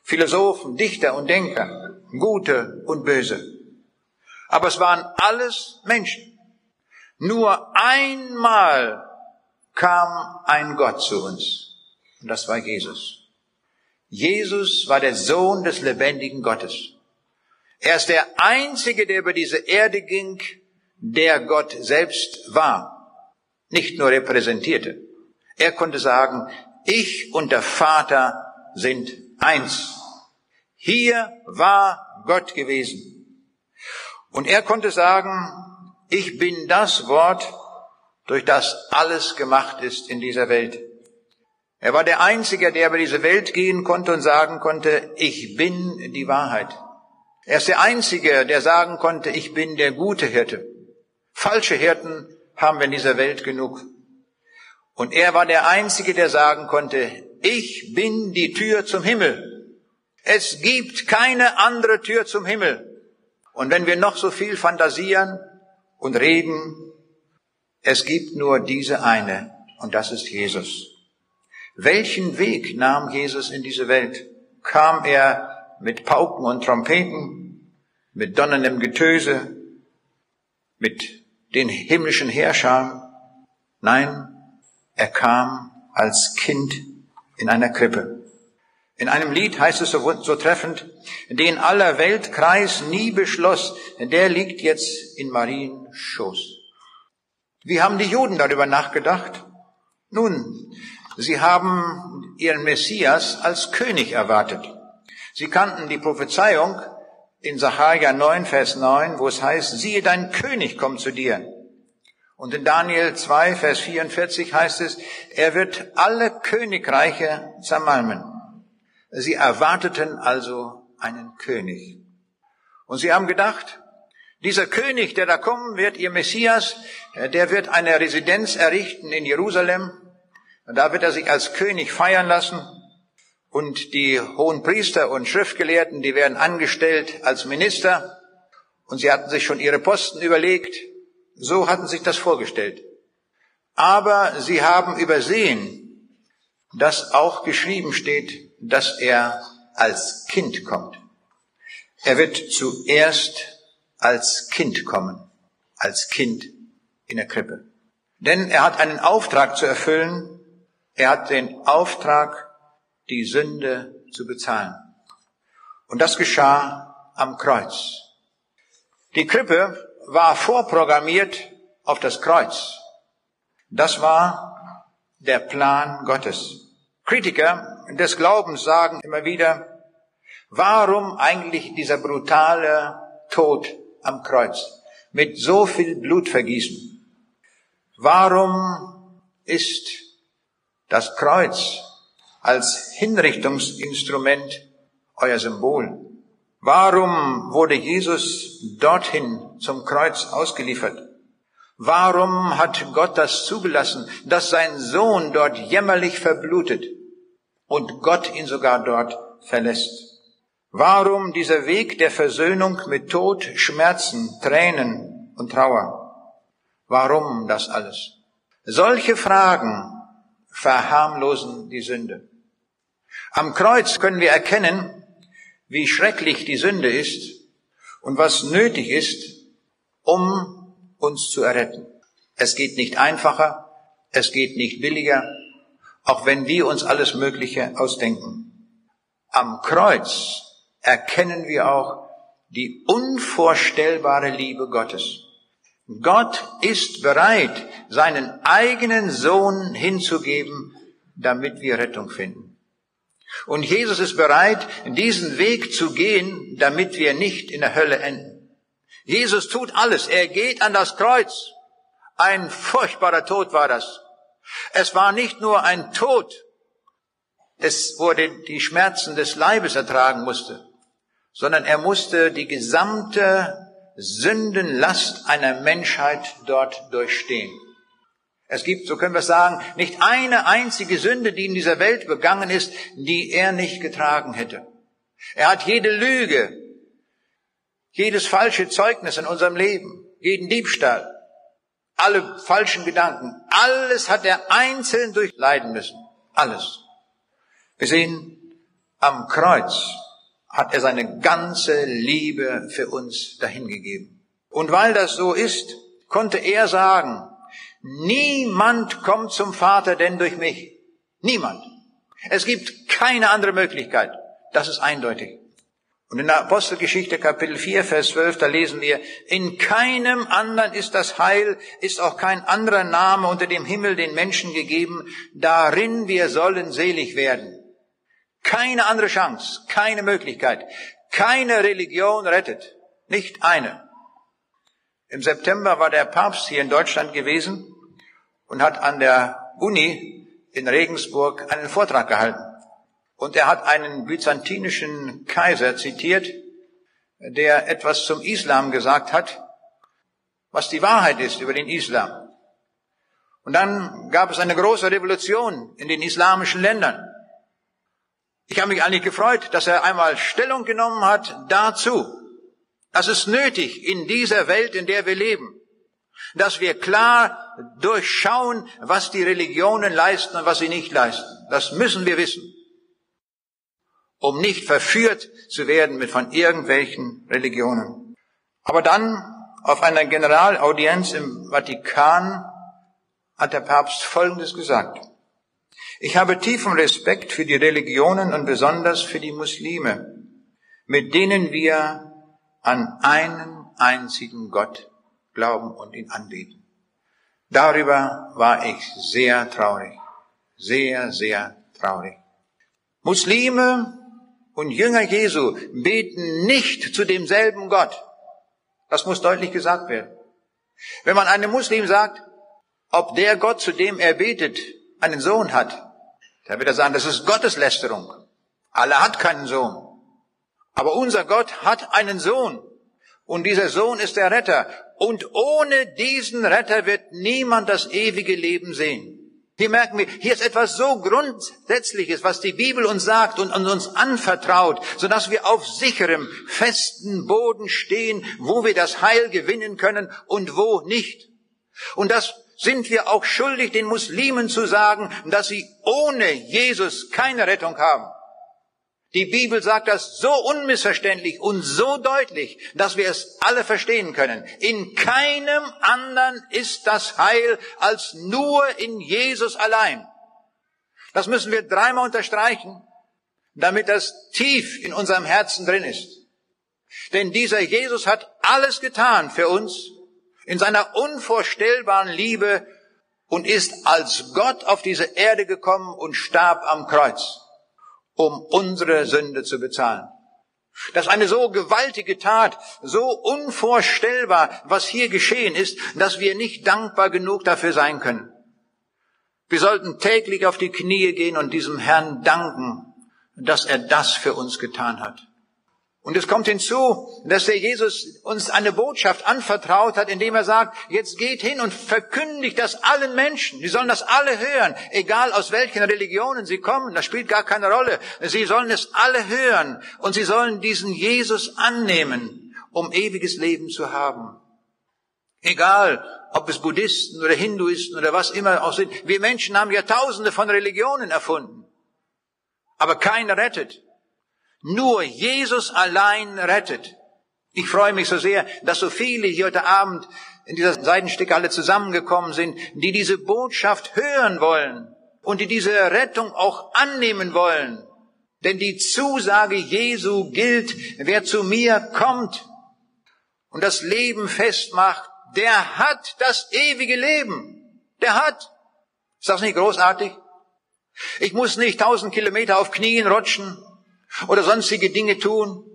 Philosophen, Dichter und Denker, gute und böse. Aber es waren alles Menschen. Nur einmal kam ein Gott zu uns. Und das war Jesus. Jesus war der Sohn des lebendigen Gottes. Er ist der Einzige, der über diese Erde ging, der Gott selbst war, nicht nur repräsentierte. Er konnte sagen, ich und der Vater sind eins. Hier war Gott gewesen. Und er konnte sagen, ich bin das Wort, durch das alles gemacht ist in dieser Welt. Er war der Einzige, der über diese Welt gehen konnte und sagen konnte, ich bin die Wahrheit. Er ist der Einzige, der sagen konnte, ich bin der gute Hirte. Falsche Hirten haben wir in dieser Welt genug. Und er war der Einzige, der sagen konnte, ich bin die Tür zum Himmel. Es gibt keine andere Tür zum Himmel. Und wenn wir noch so viel fantasieren und reden, es gibt nur diese eine, und das ist Jesus. Welchen Weg nahm Jesus in diese Welt? Kam er mit Pauken und Trompeten, mit donnerndem Getöse, mit den himmlischen Herrschern? Nein, er kam als Kind in einer Krippe. In einem Lied heißt es so, so treffend, den aller Weltkreis nie beschloss, der liegt jetzt in Mariens Schoß. Wie haben die Juden darüber nachgedacht? Nun, sie haben ihren Messias als König erwartet. Sie kannten die Prophezeiung in Sacharja 9, Vers 9, wo es heißt, siehe, dein König kommt zu dir. Und in Daniel 2, Vers 44 heißt es, er wird alle Königreiche zermalmen. Sie erwarteten also einen König. Und sie haben gedacht, dieser König, der da kommen wird, ihr Messias, der wird eine Residenz errichten in Jerusalem. Da wird er sich als König feiern lassen. Und die hohen Priester und Schriftgelehrten, die werden angestellt als Minister. Und sie hatten sich schon ihre Posten überlegt. So hatten sich das vorgestellt. Aber sie haben übersehen, dass auch geschrieben steht, dass er als Kind kommt. Er wird zuerst als Kind kommen, als Kind in der Krippe. Denn er hat einen Auftrag zu erfüllen. Er hat den Auftrag, die Sünde zu bezahlen. Und das geschah am Kreuz. Die Krippe war vorprogrammiert auf das Kreuz. Das war der Plan Gottes. Kritiker des Glaubens sagen immer wieder, warum eigentlich dieser brutale Tod am Kreuz mit so viel Blutvergießen. Warum ist das Kreuz als Hinrichtungsinstrument euer Symbol? Warum wurde Jesus dorthin zum Kreuz ausgeliefert? Warum hat Gott das zugelassen, dass sein Sohn dort jämmerlich verblutet und Gott ihn sogar dort verlässt? Warum dieser Weg der Versöhnung mit Tod, Schmerzen, Tränen und Trauer? Warum das alles? Solche Fragen verharmlosen die Sünde. Am Kreuz können wir erkennen, wie schrecklich die Sünde ist und was nötig ist, um uns zu erretten. Es geht nicht einfacher, Es geht nicht billiger, auch wenn wir uns alles Mögliche ausdenken. Am Kreuz erkennen wir auch die unvorstellbare Liebe Gottes. Gott ist bereit, seinen eigenen Sohn hinzugeben, damit wir Rettung finden. Und Jesus ist bereit, diesen Weg zu gehen, damit wir nicht in der Hölle enden. Jesus tut alles. Er geht an das Kreuz. Ein furchtbarer Tod war das. Es war nicht nur ein Tod, wo er die Schmerzen des Leibes ertragen musste, sondern er musste die gesamte Sündenlast einer Menschheit dort durchstehen. Es gibt, so können wir sagen, nicht eine einzige Sünde, die in dieser Welt begangen ist, die er nicht getragen hätte. Er hat jede Lüge, jedes falsche Zeugnis in unserem Leben, jeden Diebstahl, alle falschen Gedanken, alles hat er einzeln durchleiden müssen. Alles. Wir sehen, am Kreuz hat er seine ganze Liebe für uns dahingegeben. Und weil das so ist, konnte er sagen, Niemand kommt zum Vater denn durch mich. Niemand. Es gibt keine andere Möglichkeit. Das ist eindeutig. Und in der Apostelgeschichte Kapitel 4, Vers 12, da lesen wir, in keinem anderen ist das Heil, ist auch kein anderer Name unter dem Himmel den Menschen gegeben, darin wir sollen selig werden. Keine andere Chance, keine Möglichkeit, keine Religion rettet, nicht eine. Im September war der Papst hier in Deutschland gewesen und hat an der Uni in Regensburg einen Vortrag gehalten. Und er hat einen byzantinischen Kaiser zitiert, der etwas zum Islam gesagt hat, was die Wahrheit ist über den Islam. Und dann gab es eine große Revolution in den islamischen Ländern. Ich habe mich eigentlich gefreut, dass er einmal Stellung genommen hat dazu, das ist nötig in dieser Welt, in der wir leben. Dass wir klar durchschauen, was die Religionen leisten und was sie nicht leisten. Das müssen wir wissen. Um nicht verführt zu werden mit von irgendwelchen Religionen. Aber dann, auf einer Generalaudienz im Vatikan, hat der Papst Folgendes gesagt. Ich habe tiefen Respekt für die Religionen und besonders für die Muslime, mit denen wir an einen einzigen Gott glauben und ihn anbeten. Darüber war ich sehr traurig, sehr, sehr traurig. Muslime und Jünger Jesu beten nicht zu demselben Gott. Das muss deutlich gesagt werden. Wenn man einem Muslim sagt, ob der Gott, zu dem er betet, einen Sohn hat, dann wird er sagen, das ist Gotteslästerung. Allah hat keinen Sohn. Aber unser Gott hat einen Sohn. Und dieser Sohn ist der Retter. Und ohne diesen Retter wird niemand das ewige Leben sehen. Hier merken wir, hier ist etwas so Grundsätzliches, was die Bibel uns sagt und uns anvertraut, sodass wir auf sicherem, festen Boden stehen, wo wir das Heil gewinnen können und wo nicht. Und das sind wir auch schuldig, den Muslimen zu sagen, dass sie ohne Jesus keine Rettung haben. Die Bibel sagt das so unmissverständlich und so deutlich, dass wir es alle verstehen können. In keinem anderen ist das Heil als nur in Jesus allein. Das müssen wir dreimal unterstreichen, damit das tief in unserem Herzen drin ist. Denn dieser Jesus hat alles getan für uns in seiner unvorstellbaren Liebe und ist als Gott auf diese Erde gekommen und starb am Kreuz um unsere Sünde zu bezahlen. Das ist eine so gewaltige Tat, so unvorstellbar, was hier geschehen ist, dass wir nicht dankbar genug dafür sein können. Wir sollten täglich auf die Knie gehen und diesem Herrn danken, dass er das für uns getan hat. Und es kommt hinzu, dass der Jesus uns eine Botschaft anvertraut hat, indem er sagt, jetzt geht hin und verkündigt das allen Menschen. Die sollen das alle hören, egal aus welchen Religionen sie kommen, das spielt gar keine Rolle. Sie sollen es alle hören und sie sollen diesen Jesus annehmen, um ewiges Leben zu haben. Egal, ob es Buddhisten oder Hinduisten oder was immer auch sind. Wir Menschen haben ja tausende von Religionen erfunden. Aber keiner rettet. Nur Jesus allein rettet. Ich freue mich so sehr, dass so viele hier heute Abend in dieser Seidenstücke alle zusammengekommen sind, die diese Botschaft hören wollen und die diese Rettung auch annehmen wollen. Denn die Zusage Jesu gilt, wer zu mir kommt und das Leben festmacht, der hat das ewige Leben. Der hat. Ist das nicht großartig? Ich muss nicht tausend Kilometer auf Knien rutschen oder sonstige Dinge tun.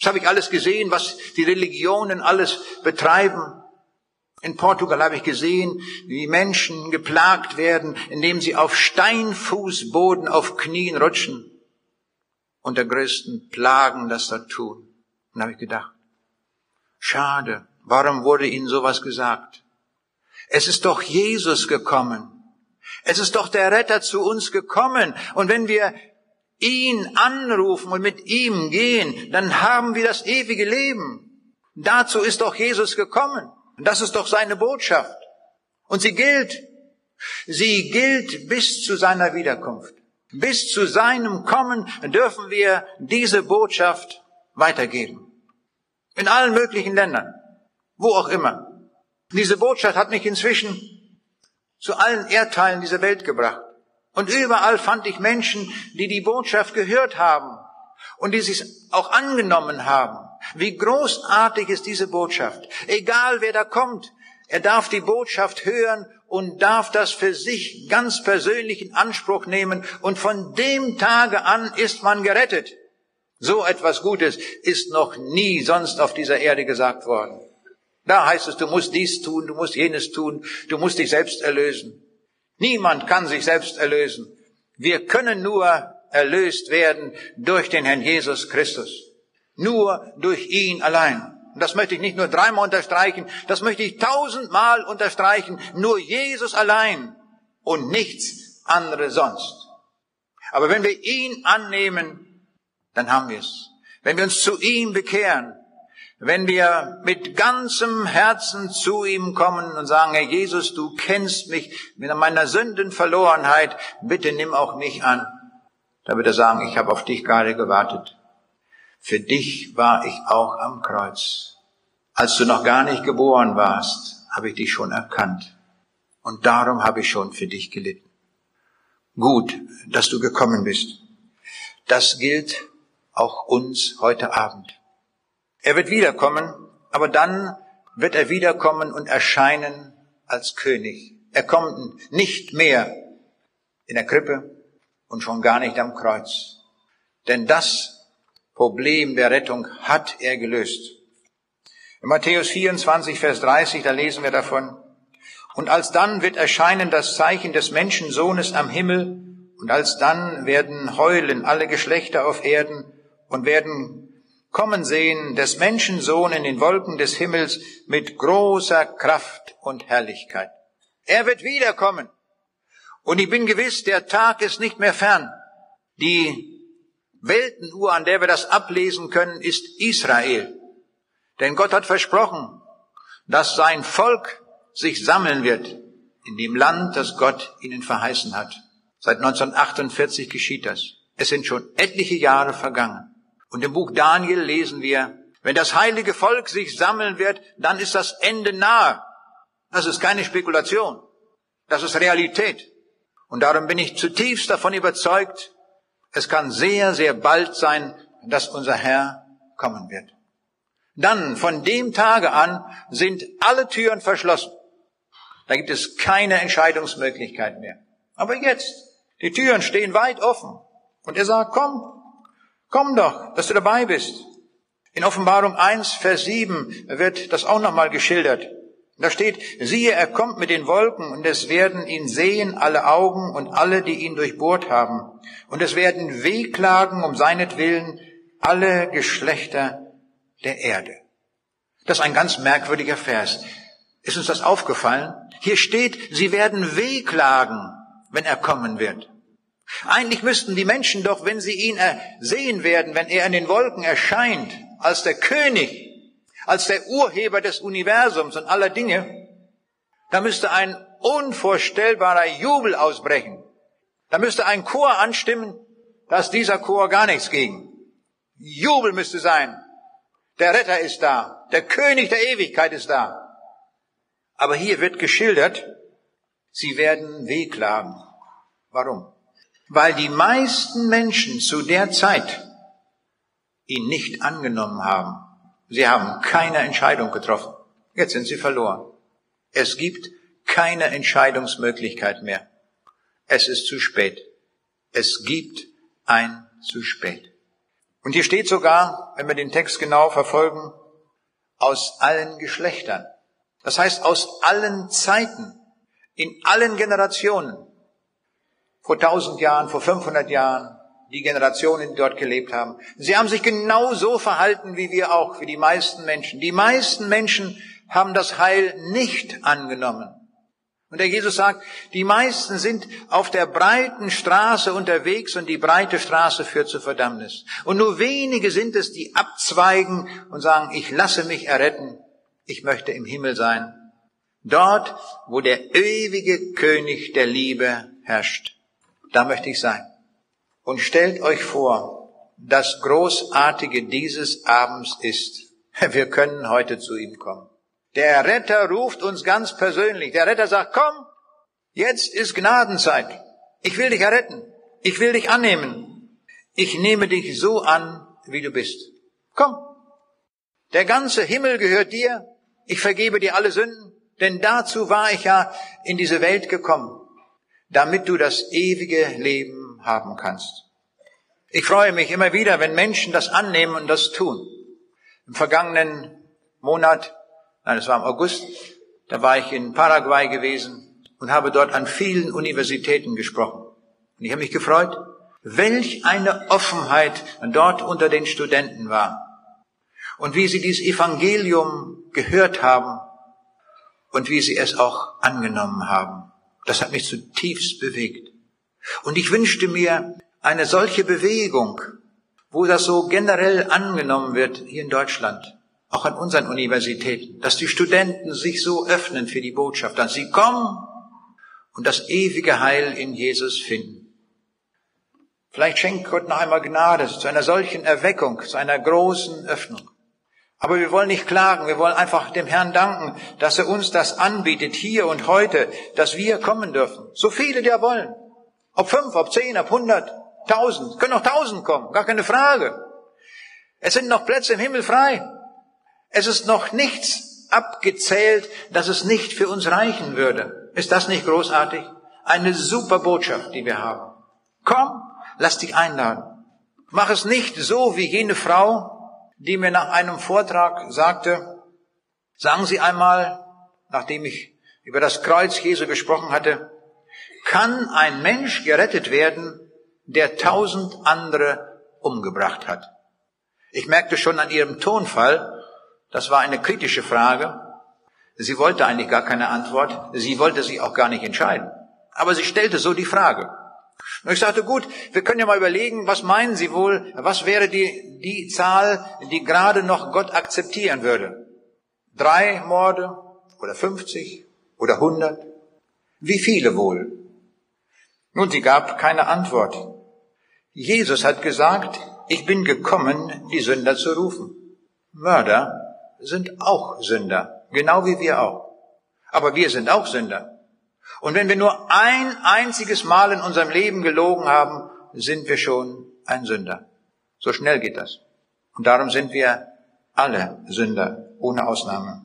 Das habe ich alles gesehen, was die Religionen alles betreiben. In Portugal habe ich gesehen, wie Menschen geplagt werden, indem sie auf Steinfußboden auf Knien rutschen und der größten Plagen das da tun. Und habe ich gedacht, schade, warum wurde ihnen sowas gesagt? Es ist doch Jesus gekommen. Es ist doch der Retter zu uns gekommen. Und wenn wir ihn anrufen und mit ihm gehen, dann haben wir das ewige Leben. Dazu ist doch Jesus gekommen. Und das ist doch seine Botschaft. Und sie gilt. Sie gilt bis zu seiner Wiederkunft. Bis zu seinem Kommen dürfen wir diese Botschaft weitergeben. In allen möglichen Ländern. Wo auch immer. Diese Botschaft hat mich inzwischen zu allen Erdteilen dieser Welt gebracht. Und überall fand ich Menschen, die die Botschaft gehört haben und die sich auch angenommen haben. Wie großartig ist diese Botschaft. Egal wer da kommt, er darf die Botschaft hören und darf das für sich ganz persönlich in Anspruch nehmen und von dem Tage an ist man gerettet. So etwas Gutes ist noch nie sonst auf dieser Erde gesagt worden. Da heißt es, du musst dies tun, du musst jenes tun, du musst dich selbst erlösen. Niemand kann sich selbst erlösen. Wir können nur erlöst werden durch den Herrn Jesus Christus. Nur durch ihn allein. Und das möchte ich nicht nur dreimal unterstreichen, das möchte ich tausendmal unterstreichen. Nur Jesus allein und nichts anderes sonst. Aber wenn wir ihn annehmen, dann haben wir es. Wenn wir uns zu ihm bekehren, wenn wir mit ganzem Herzen zu ihm kommen und sagen, Herr Jesus, du kennst mich mit meiner Sündenverlorenheit, bitte nimm auch mich an. Da wird er sagen, ich habe auf dich gerade gewartet. Für dich war ich auch am Kreuz. Als du noch gar nicht geboren warst, habe ich dich schon erkannt. Und darum habe ich schon für dich gelitten. Gut, dass du gekommen bist. Das gilt auch uns heute Abend. Er wird wiederkommen, aber dann wird er wiederkommen und erscheinen als König. Er kommt nicht mehr in der Krippe und schon gar nicht am Kreuz. Denn das Problem der Rettung hat er gelöst. In Matthäus 24, Vers 30, da lesen wir davon, und alsdann wird erscheinen das Zeichen des Menschensohnes am Himmel, und alsdann werden heulen alle Geschlechter auf Erden und werden kommen sehen des Menschensohn in den Wolken des Himmels mit großer Kraft und Herrlichkeit. Er wird wiederkommen. Und ich bin gewiss, der Tag ist nicht mehr fern. Die Weltenuhr, an der wir das ablesen können, ist Israel. Denn Gott hat versprochen, dass sein Volk sich sammeln wird in dem Land, das Gott ihnen verheißen hat. Seit 1948 geschieht das. Es sind schon etliche Jahre vergangen. Und im Buch Daniel lesen wir, wenn das heilige Volk sich sammeln wird, dann ist das Ende nahe. Das ist keine Spekulation. Das ist Realität. Und darum bin ich zutiefst davon überzeugt, es kann sehr, sehr bald sein, dass unser Herr kommen wird. Dann, von dem Tage an, sind alle Türen verschlossen. Da gibt es keine Entscheidungsmöglichkeit mehr. Aber jetzt, die Türen stehen weit offen. Und er sagt, komm, Komm doch, dass du dabei bist. In Offenbarung 1, Vers 7 wird das auch nochmal geschildert. Da steht, siehe, er kommt mit den Wolken und es werden ihn sehen alle Augen und alle, die ihn durchbohrt haben. Und es werden wehklagen um seinetwillen alle Geschlechter der Erde. Das ist ein ganz merkwürdiger Vers. Ist uns das aufgefallen? Hier steht, sie werden wehklagen, wenn er kommen wird. Eigentlich müssten die Menschen doch, wenn sie ihn sehen werden, wenn er in den Wolken erscheint, als der König, als der Urheber des Universums und aller Dinge, da müsste ein unvorstellbarer Jubel ausbrechen. Da müsste ein Chor anstimmen, dass dieser Chor gar nichts gegen. Jubel müsste sein. Der Retter ist da. Der König der Ewigkeit ist da. Aber hier wird geschildert, sie werden wehklagen. Warum? Weil die meisten Menschen zu der Zeit ihn nicht angenommen haben. Sie haben keine Entscheidung getroffen. Jetzt sind sie verloren. Es gibt keine Entscheidungsmöglichkeit mehr. Es ist zu spät. Es gibt ein zu spät. Und hier steht sogar, wenn wir den Text genau verfolgen, aus allen Geschlechtern. Das heißt aus allen Zeiten, in allen Generationen. Vor tausend Jahren, vor 500 Jahren, die Generationen, die dort gelebt haben. Sie haben sich genau so verhalten wie wir auch, wie die meisten Menschen. Die meisten Menschen haben das Heil nicht angenommen. Und der Jesus sagt, die meisten sind auf der breiten Straße unterwegs und die breite Straße führt zur Verdammnis. Und nur wenige sind es, die abzweigen und sagen, ich lasse mich erretten, ich möchte im Himmel sein. Dort, wo der ewige König der Liebe herrscht. Da möchte ich sein. Und stellt euch vor, das Großartige dieses Abends ist, wir können heute zu ihm kommen. Der Retter ruft uns ganz persönlich. Der Retter sagt, komm, jetzt ist Gnadenzeit. Ich will dich erretten. Ich will dich annehmen. Ich nehme dich so an, wie du bist. Komm. Der ganze Himmel gehört dir. Ich vergebe dir alle Sünden. Denn dazu war ich ja in diese Welt gekommen, damit du das ewige Leben haben kannst. Ich freue mich immer wieder, wenn Menschen das annehmen und das tun. Im vergangenen Monat nein, es war im August, da war ich in Paraguay gewesen und habe dort an vielen Universitäten gesprochen. Und ich habe mich gefreut, welch eine Offenheit dort unter den Studenten war. Und wie sie dieses Evangelium gehört haben und wie sie es auch angenommen haben. Das hat mich zutiefst bewegt. Und ich wünschte mir eine solche Bewegung, wo das so generell angenommen wird hier in Deutschland auch an unseren Universitäten, dass die Studenten sich so öffnen für die Botschaft, dass sie kommen und das ewige Heil in Jesus finden. Vielleicht schenkt Gott noch einmal Gnade zu einer solchen Erweckung, zu einer großen Öffnung. Aber wir wollen nicht klagen, wir wollen einfach dem Herrn danken, dass er uns das anbietet, hier und heute, dass wir kommen dürfen. So viele, die wollen. Ob fünf, ob zehn, ob hundert, tausend, können auch tausend kommen, gar keine Frage. Es sind noch Plätze im Himmel frei. Es ist noch nichts abgezählt, dass es nicht für uns reichen würde. Ist das nicht großartig? Eine super Botschaft, die wir haben. Komm, lass dich einladen. Mach es nicht so wie jene Frau, die mir nach einem Vortrag sagte, sagen Sie einmal, nachdem ich über das Kreuz Jesu gesprochen hatte, kann ein Mensch gerettet werden, der tausend andere umgebracht hat? Ich merkte schon an ihrem Tonfall, das war eine kritische Frage. Sie wollte eigentlich gar keine Antwort. Sie wollte sich auch gar nicht entscheiden. Aber sie stellte so die Frage. Und ich sagte, gut, wir können ja mal überlegen, was meinen Sie wohl, was wäre die, die Zahl, die gerade noch Gott akzeptieren würde? Drei Morde oder 50 oder 100? Wie viele wohl? Nun, sie gab keine Antwort. Jesus hat gesagt, ich bin gekommen, die Sünder zu rufen. Mörder sind auch Sünder, genau wie wir auch. Aber wir sind auch Sünder. Und wenn wir nur ein einziges Mal in unserem Leben gelogen haben, sind wir schon ein Sünder. So schnell geht das. Und darum sind wir alle Sünder, ohne Ausnahme.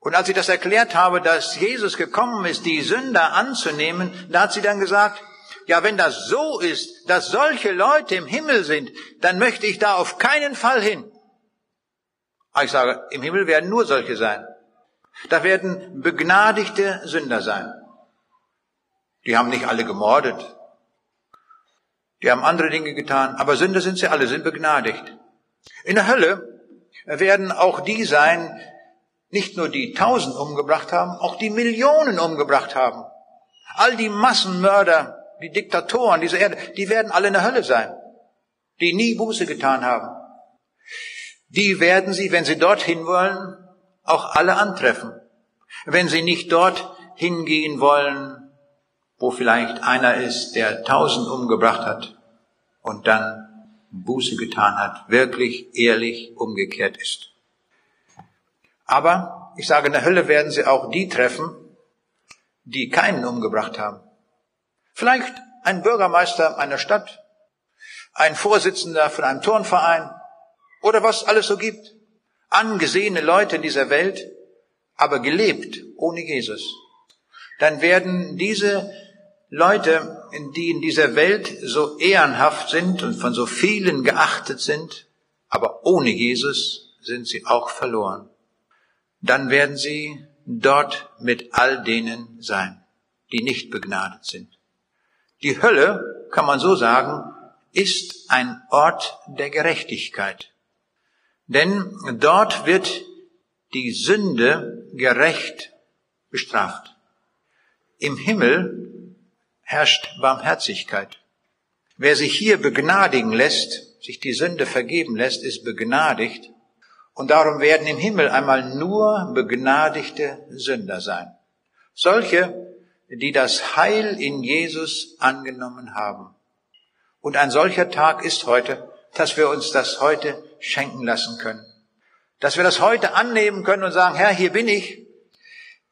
Und als ich das erklärt habe, dass Jesus gekommen ist, die Sünder anzunehmen, da hat sie dann gesagt, ja, wenn das so ist, dass solche Leute im Himmel sind, dann möchte ich da auf keinen Fall hin. Aber ich sage, im Himmel werden nur solche sein. Da werden begnadigte Sünder sein. Die haben nicht alle gemordet. Die haben andere Dinge getan. Aber Sünder sind sie alle, sind begnadigt. In der Hölle werden auch die sein, nicht nur die tausend umgebracht haben, auch die Millionen umgebracht haben. All die Massenmörder, die Diktatoren dieser Erde, die werden alle in der Hölle sein, die nie Buße getan haben die werden sie, wenn sie dorthin wollen, auch alle antreffen. Wenn sie nicht dort hingehen wollen, wo vielleicht einer ist, der tausend umgebracht hat und dann Buße getan hat, wirklich ehrlich umgekehrt ist. Aber ich sage, in der Hölle werden sie auch die treffen, die keinen umgebracht haben. Vielleicht ein Bürgermeister einer Stadt, ein Vorsitzender von einem Turnverein oder was alles so gibt. Angesehene Leute in dieser Welt, aber gelebt ohne Jesus. Dann werden diese Leute, die in dieser Welt so ehrenhaft sind und von so vielen geachtet sind, aber ohne Jesus sind sie auch verloren. Dann werden sie dort mit all denen sein, die nicht begnadet sind. Die Hölle, kann man so sagen, ist ein Ort der Gerechtigkeit. Denn dort wird die Sünde gerecht bestraft. Im Himmel herrscht Barmherzigkeit. Wer sich hier begnadigen lässt, sich die Sünde vergeben lässt, ist begnadigt. Und darum werden im Himmel einmal nur begnadigte Sünder sein. Solche, die das Heil in Jesus angenommen haben. Und ein solcher Tag ist heute, dass wir uns das heute schenken lassen können. Dass wir das heute annehmen können und sagen, Herr, hier bin ich.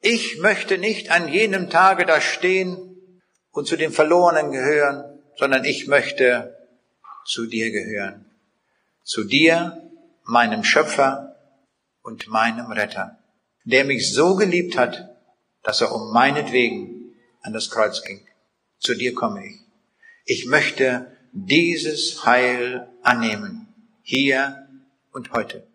Ich möchte nicht an jenem Tage da stehen und zu den Verlorenen gehören, sondern ich möchte zu dir gehören. Zu dir, meinem Schöpfer und meinem Retter, der mich so geliebt hat, dass er um meinetwegen an das Kreuz ging. Zu dir komme ich. Ich möchte dieses Heil annehmen, hier und heute.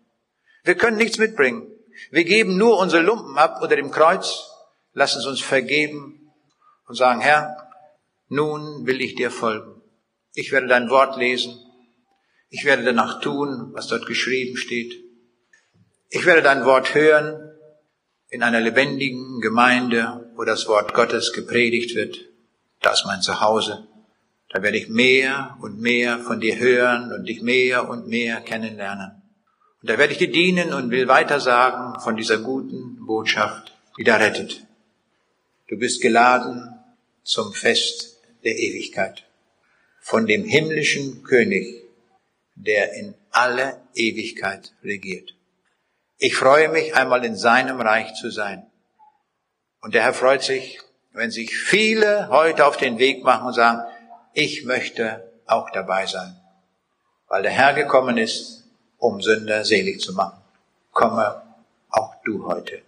Wir können nichts mitbringen. Wir geben nur unsere Lumpen ab unter dem Kreuz, lassen es uns vergeben und sagen, Herr, nun will ich dir folgen. Ich werde dein Wort lesen. Ich werde danach tun, was dort geschrieben steht. Ich werde dein Wort hören in einer lebendigen Gemeinde, wo das Wort Gottes gepredigt wird. Das ist mein Zuhause. Da werde ich mehr und mehr von dir hören und dich mehr und mehr kennenlernen. Und da werde ich dir dienen und will weiter sagen von dieser guten Botschaft, die da rettet. Du bist geladen zum Fest der Ewigkeit von dem himmlischen König, der in alle Ewigkeit regiert. Ich freue mich, einmal in seinem Reich zu sein. Und der Herr freut sich, wenn sich viele heute auf den Weg machen und sagen, ich möchte auch dabei sein, weil der Herr gekommen ist, um Sünder selig zu machen. Komme auch du heute.